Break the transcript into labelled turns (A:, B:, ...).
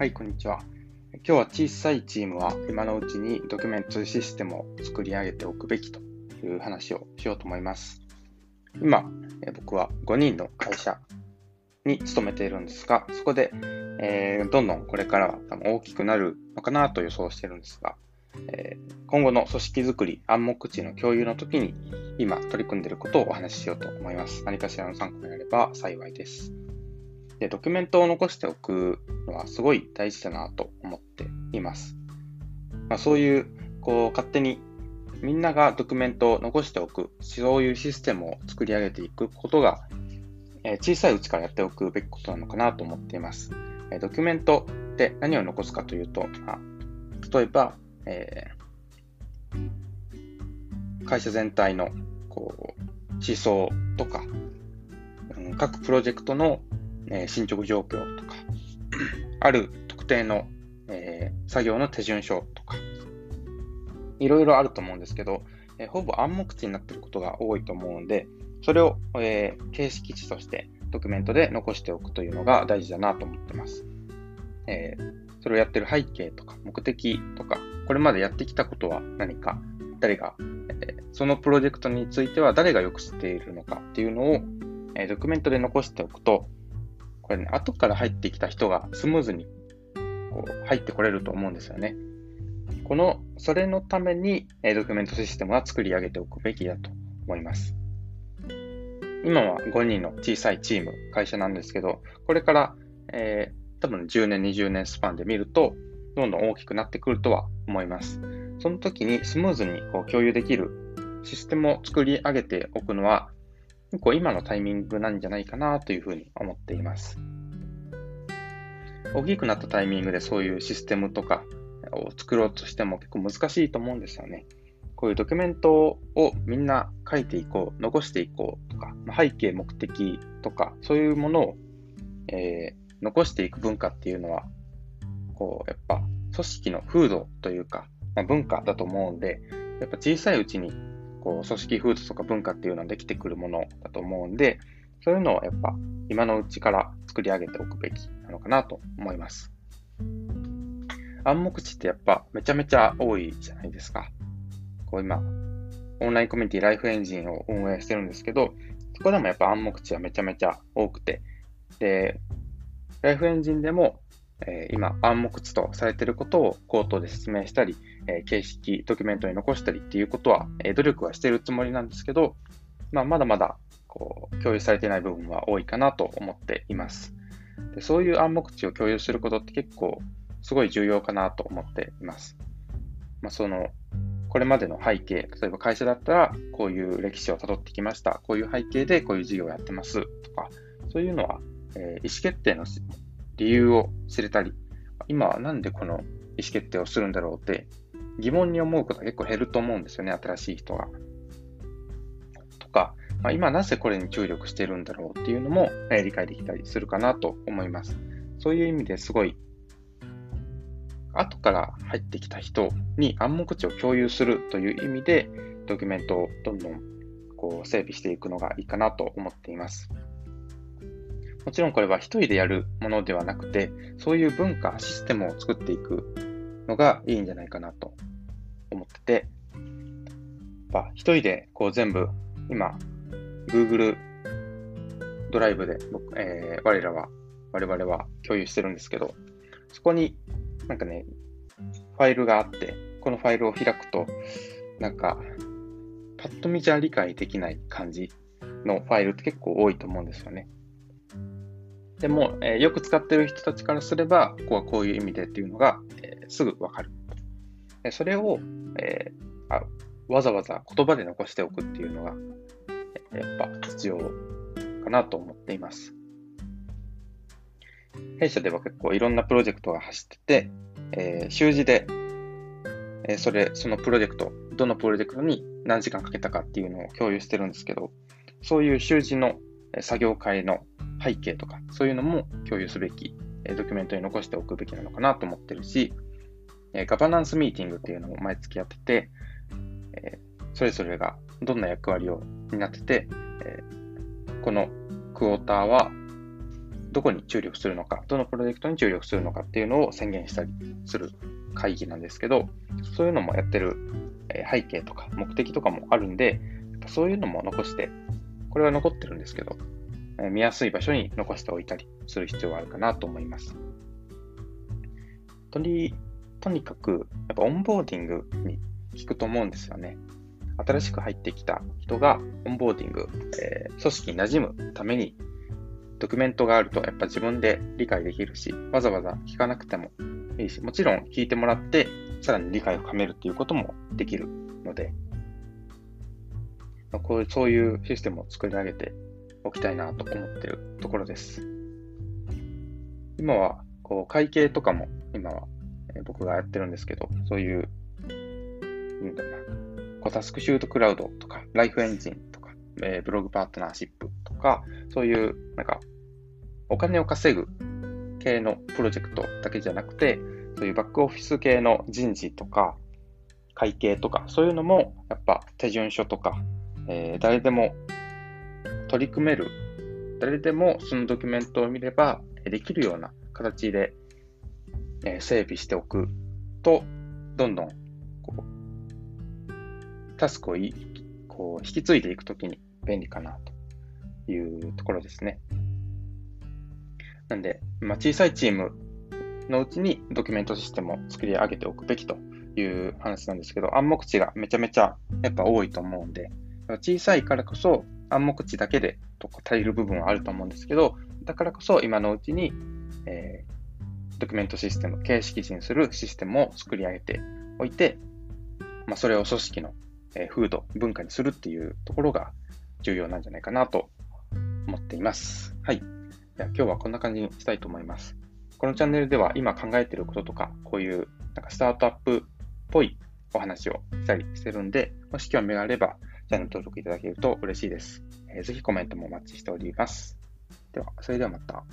A: はい、こんにちは。今日は小さいチームは今のうちにドキュメントシステムを作り上げておくべきという話をしようと思います。今、僕は5人の会社に勤めているんですが、そこで、えー、どんどんこれからは多分大きくなるのかなと予想しているんですが、えー、今後の組織づくり、暗黙知の共有の時に今取り組んでいることをお話ししようと思います。何かしらの参考になれば幸いです。で、ドキュメントを残しておくのはすごい大事だなと思っています。まあ、そういう、こう、勝手にみんながドキュメントを残しておく、そういうシステムを作り上げていくことが、え、小さいうちからやっておくべきことなのかなと思っています。え、ドキュメントって何を残すかというと、あ、例えば、えー、会社全体のこう思想とか、うん、各プロジェクトのえ、進捗状況とか、ある特定の、え、作業の手順書とか、いろいろあると思うんですけど、え、ほぼ暗黙知になっていることが多いと思うので、それを、え、形式値としてドキュメントで残しておくというのが大事だなと思ってます。え、それをやってる背景とか目的とか、これまでやってきたことは何か、誰が、え、そのプロジェクトについては誰がよく知っているのかっていうのを、え、ドキュメントで残しておくと、これね、後から入ってきた人がスムーズにこう入ってこれると思うんですよね。この、それのために、えドキュメントシステムは作り上げておくべきだと思います。今は5人の小さいチーム、会社なんですけど、これから、えー、多分10年、20年スパンで見ると、どんどん大きくなってくるとは思います。その時にスムーズにこう共有できるシステムを作り上げておくのは結構今のタイミングなんじゃないかなというふうに思っています。大きくなったタイミングでそういうシステムとかを作ろうとしても結構難しいと思うんですよね。こういうドキュメントをみんな書いていこう、残していこうとか、背景、目的とか、そういうものを、えー、残していく文化っていうのは、こう、やっぱ組織の風土というか、まあ、文化だと思うんで、やっぱ小さいうちにこう、組織風土とか文化っていうのはできてくるものだと思うんで、そういうのをやっぱ今のうちから作り上げておくべきなのかなと思います。暗黙知ってやっぱめちゃめちゃ多いじゃないですか。こう今、オンラインコミュニティライフエンジンを運営してるんですけど、そこでもやっぱ暗黙知はめちゃめちゃ多くて、で、ライフエンジンでもえー、今、暗黙知とされていることを口頭で説明したり、えー、形式、ドキュメントに残したりっていうことは、えー、努力はしているつもりなんですけど、まあ、まだまだこう共有されてない部分は多いかなと思っています。でそういう暗黙知を共有することって結構すごい重要かなと思っています。まあ、そのこれまでの背景、例えば会社だったらこういう歴史をたどってきました、こういう背景でこういう事業をやってますとか、そういうのは、えー、意思決定の理由を知れたり、今はなんでこの意思決定をするんだろうって疑問に思うことが結構減ると思うんですよね、新しい人が。とか、まあ、今なぜこれに注力してるんだろうっていうのも、え理解できたりするかなと思います。そういう意味ですごい、後から入ってきた人に暗黙知を共有するという意味で、ドキュメントをどんどんこう整備していくのがいいかなと思っています。もちろんこれは一人でやるものではなくて、そういう文化、システムを作っていくのがいいんじゃないかなと思ってて、やっぱ一人でこう全部、今、Google ドライブで僕、えー、我らは、我々は共有してるんですけど、そこになんかね、ファイルがあって、このファイルを開くと、なんか、パッと見じゃ理解できない感じのファイルって結構多いと思うんですよね。でも、えー、よく使ってる人たちからすれば、ここはこういう意味でっていうのが、えー、すぐわかる。それを、えー、あわざわざ言葉で残しておくっていうのが、やっぱ必要かなと思っています。弊社では結構いろんなプロジェクトが走ってて、えー、習字で、えー、それ、そのプロジェクト、どのプロジェクトに何時間かけたかっていうのを共有してるんですけど、そういう習字の作業会の背景とか、そういうのも共有すべき、えドキュメントに残しておくべきなのかなと思ってるし、えガバナンスミーティングっていうのも毎月やってて、えそれぞれがどんな役割を担ってて、えこのクォーターはどこに注力するのか、どのプロジェクトに注力するのかっていうのを宣言したりする会議なんですけど、そういうのもやってる背景とか目的とかもあるんで、そういうのも残して、これは残ってるんですけど、見やすい場所に残しておいたりする必要があるかなと思います。とにとにかく、やっぱオンボーディングに効くと思うんですよね。新しく入ってきた人がオンボーディング、えー、組織に馴染むためにドキュメントがあるとやっぱ自分で理解できるし、わざわざ聞かなくてもいいし、もちろん聞いてもらってさらに理解を深めるっていうこともできるので、こうそういうシステムを作り上げてきたいなと思ってるところです。今はこう会計とかも今は僕がやってるんですけど、そういう、うんだな、コタスクシュートクラウドとか、ライフエンジンとか、えー、ブログパートナーシップとか、そういう、なんか、お金を稼ぐ系のプロジェクトだけじゃなくて、そういうバックオフィス系の人事とか、会計とか、そういうのも、やっぱ手順書とか、えー、誰でも取り組める、誰でもそのドキュメントを見ればできるような形でえ整備しておくと、どんどんこうタスクをいこう引き継いでいくときに便利かなというところですね。なんで、まあ、小さいチームのうちにドキュメントシステムを作り上げておくべきという話なんですけど、暗黙知がめちゃめちゃやっぱ多いと思うんで、小さいからこそ暗黙知だけでとか足りる部分はあると思うんですけど、だからこそ今のうちに、えードキュメントシステム、形式値にするシステムを作り上げておいて、まあ、それを組織の風土、文化にするっていうところが重要なんじゃないかなと思っています。はい。では今日はこんな感じにしたいと思います。このチャンネルでは今考えていることとか、こういうなんかスタートアップっぽいお話をしたりしてるんで、もし興味があれば、チャンネル登録いただけると嬉しいです。えー、ぜひコメントもお待ちしております。では、それではまた。